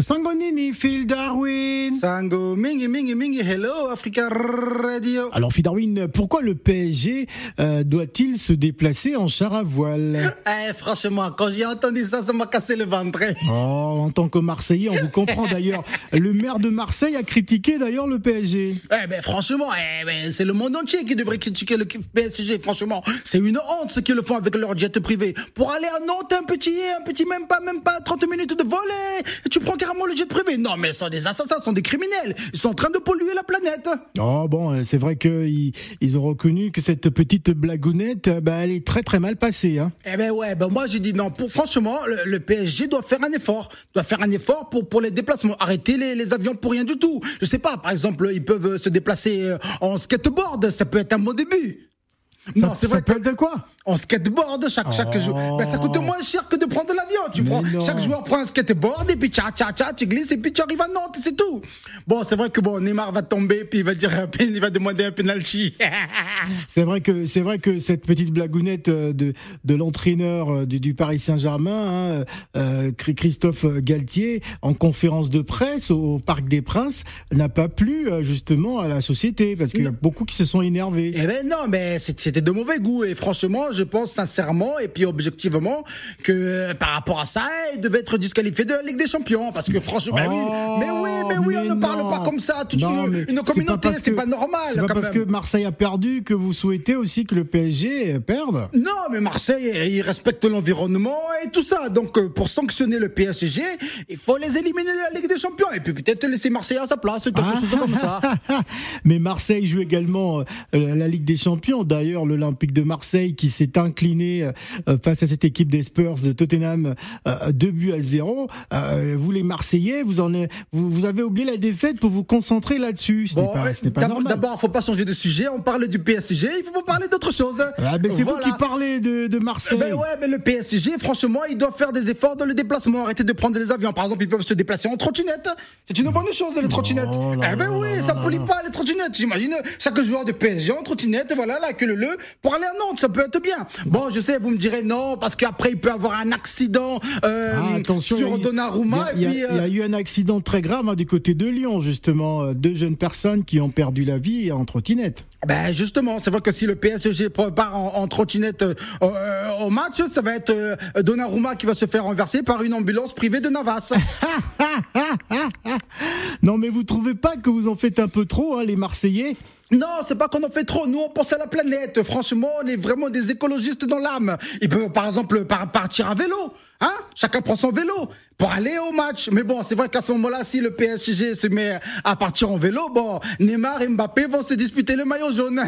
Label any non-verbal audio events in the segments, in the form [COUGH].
Sangonini, Phil Darwin. Sango, mingi, mingi, mingi, hello, Africa Radio. Alors, Phil Darwin, pourquoi le PSG euh, doit-il se déplacer en char à voile? [LAUGHS] Eh, franchement, quand j'ai entendu ça, ça m'a cassé le ventre. Oh, en tant que Marseillais, on vous comprend d'ailleurs. [LAUGHS] Le maire de Marseille a critiqué d'ailleurs le PSG. Eh ben, franchement, eh ben, c'est le monde entier qui devrait critiquer le PSG, franchement. C'est une honte ce qu'ils le font avec leur jet privé. Pour aller à Nantes, un petit, un petit, même pas, même pas 30 minutes de volet. Et tu prends carrément le jet privé. Non, mais ce sont des assassins, ce sont des criminels. Ils sont en train de polluer la planète. Oh bon, euh, c'est vrai qu'ils ils ont reconnu que cette petite blagounette, euh, bah, elle est très très mal passée. Hein. Eh ben ouais, ben moi j'ai dit non. Pour, franchement, le, le PSG doit faire un effort. Doit faire un effort pour, pour les déplacements. Arrêter les, les avions pour rien du tout. Je sais pas, par exemple, ils peuvent se déplacer euh, en skateboard. Ça peut être un bon début. Non, c'est vrai. Ça peut être de quoi? En skateboard, chaque, chaque Oh. joueur. Ben, ça coûte moins cher que de prendre l'avion. Tu Mais prends, non. chaque joueur prend un skateboard et puis tcha tcha tcha, tu glisses et puis tu arrives à Nantes, c'est tout. Bon, c'est vrai que bon, Neymar va tomber puis il va dire, [LAUGHS] il va demander un penalty. [LAUGHS] C'est vrai que c'est vrai que cette petite blagounette euh, de de l'entraîneur euh, du, du Paris Saint-Germain, hein, euh, Christophe Galtier, en conférence de presse au Parc des Princes, n'a pas plu justement à la société parce qu'il y a beaucoup qui se sont énervés. Eh ben non, mais c'était de mauvais goût et franchement, je pense sincèrement et puis objectivement que par rapport il devait être disqualifié de la Ligue des Champions parce que franchement, oui, Oh, mais oui, mais oui, on ne parle pas comme ça à toute Non, une, pas communauté, c'est que- pas normal C'est pas parce même. que Marseille a perdu que vous souhaitez aussi que le PSG perde. Non, mais Marseille, il respecte l'environnement et tout ça. Donc, euh, pour sanctionner le PSG, il faut les éliminer de la Ligue des Champions. Et puis peut-être laisser Marseille à sa place, quelque Ah. chose comme ça. [LAUGHS] Mais Marseille joue également euh, la Ligue des Champions. D'ailleurs, l'Olympique de Marseille qui s'est incliné euh, face à cette équipe des Spurs de Tottenham euh, deux buts à zéro. Euh, vous les Marseillais, vous en avez, vous, vous avez oublié la défaite pour vous concentrer là-dessus. Ce Bon, pas, n'est pas d'abord, normal. d'abord, faut pas changer de sujet. On parle du PSG, il faut parler d'autre chose. hein. Ah, ben c'est Voilà. vous qui parlez de, de Marseille. Ben ouais, mais le PSG, franchement, il doit faire des efforts dans le déplacement. Arrêtez de prendre des avions. Par exemple, ils peuvent se déplacer en trottinette. C'est une bonne chose, les trottinettes. Oh eh ben oui, là ça là pollue là. pas les trottinettes. J'imagine chaque joueur de PSG en trottinette, voilà, là, que le le, pour aller à Nantes, ça peut être bien. Bon, je sais, vous me direz non, parce qu'après, il peut avoir un accident euh, Ah, attention, il y a sur eu- Donnarumma. Il y, a- et puis, il y a eu un accident très grave hein, du côté de Lyon, justement. Euh, Deux jeunes personnes qui ont perdu la vie en trottinette. Ben justement, c'est vrai que si le PSG part en, en trottinette euh, au match, ça va être Donnarumma qui va se faire renverser par une ambulance privée de Navas. [LAUGHS] Non, mais vous trouvez pas que vous en faites un peu trop, hein, les Marseillais? Non, c'est pas qu'on en fait trop. Nous, on pense à la planète. Franchement, on est vraiment des écologistes dans l'âme. Ils peuvent, par exemple, par- partir à vélo. Hein? Chacun prend son vélo pour aller au match. Mais bon, c'est vrai qu'à ce moment-là, si le PSG se met à partir en vélo, bon, Neymar et Mbappé vont se disputer le maillot jaune.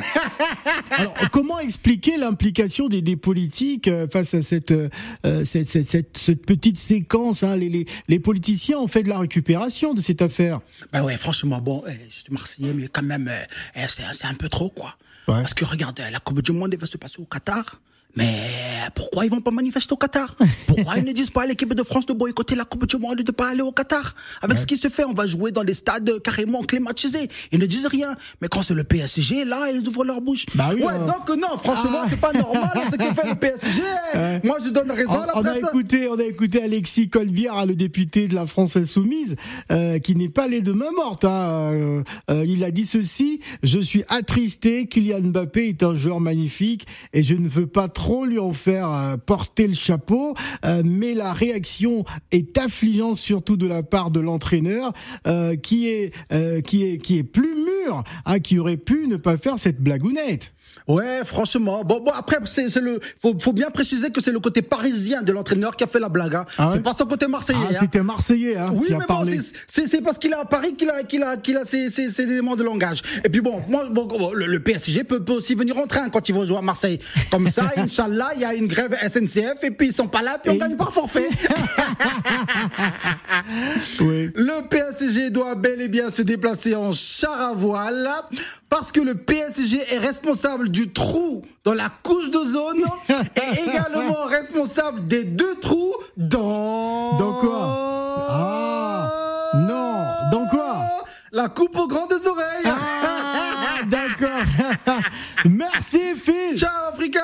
[LAUGHS] Alors, comment expliquer l'implication des, des politiques euh, face à cette, euh, euh, cette, cette, cette- cette petite séquence hein, les, les, les politiciens ont fait de la récupération de cette affaire. Ben ouais, franchement, bon, eh, je suis Marseillais, mais quand même, euh, eh, c'est un peu trop, quoi. Ouais. Parce que regarde, la Coupe du Monde elle va se passer au Qatar. Mais pourquoi ils vont pas manifester au Qatar? Pourquoi ils ne disent pas à l'équipe de France de boycotter la Coupe du Monde et de pas aller au Qatar? Avec ce qui se fait, on va jouer dans des stades carrément climatisés. Ils ne disent rien. Mais quand c'est le PSG, là, ils ouvrent leur bouche. Bah oui, ouais, hein. donc non, franchement, Ah. c'est pas normal ce que fait le PSG. [LAUGHS] Ouais. Moi, je donne raison On, à la on a écouté, on a écouté Alexis Colbière, hein, le député de la France Insoumise, euh, qui n'est pas allé de main morte. hein. Euh, euh, il a dit ceci Je suis attristé. Kylian Mbappé est un joueur magnifique et je ne veux pas trop lui en faire euh, porter le chapeau. euh, mais la réaction est affligeante, surtout de la part de l'entraîneur, euh, qui est qui est qui est plus mûr, hein, qui aurait pu ne pas faire cette blagounette. Ouais, franchement. Bon, bon après, c'est le. Faut, faut bien préciser que c'est le côté parisien de l'entraîneur qui a fait la blague. Hein. Ah ouais c'est pas son côté marseillais. Ah, hein. c'était Marseillais hein, Oui, mais bon, c'est- parce qu'il est à Paris qu'il a, qu'il a, qu'il a ces, ces, ces éléments de langage. Et puis bon, moi, bon, bon, le, le PSG peut, peut aussi venir en train quand ils vont jouer à Marseille. Comme ça, [LAUGHS] Inch'Allah, il y a une grève SNCF et puis ils sont pas là, puis on Et- gagne par forfait. [LAUGHS] [LAUGHS] Oui. Le PSG doit bel et bien se déplacer en char à voile parce que le PSG est responsable du trou dans la couche d'ozone et [LAUGHS] également responsable des deux trous dans... Dans quoi Ah, non, dans quoi La coupe aux grandes oreilles Ah, d'accord. [LAUGHS] Merci Phil. Ciao Africa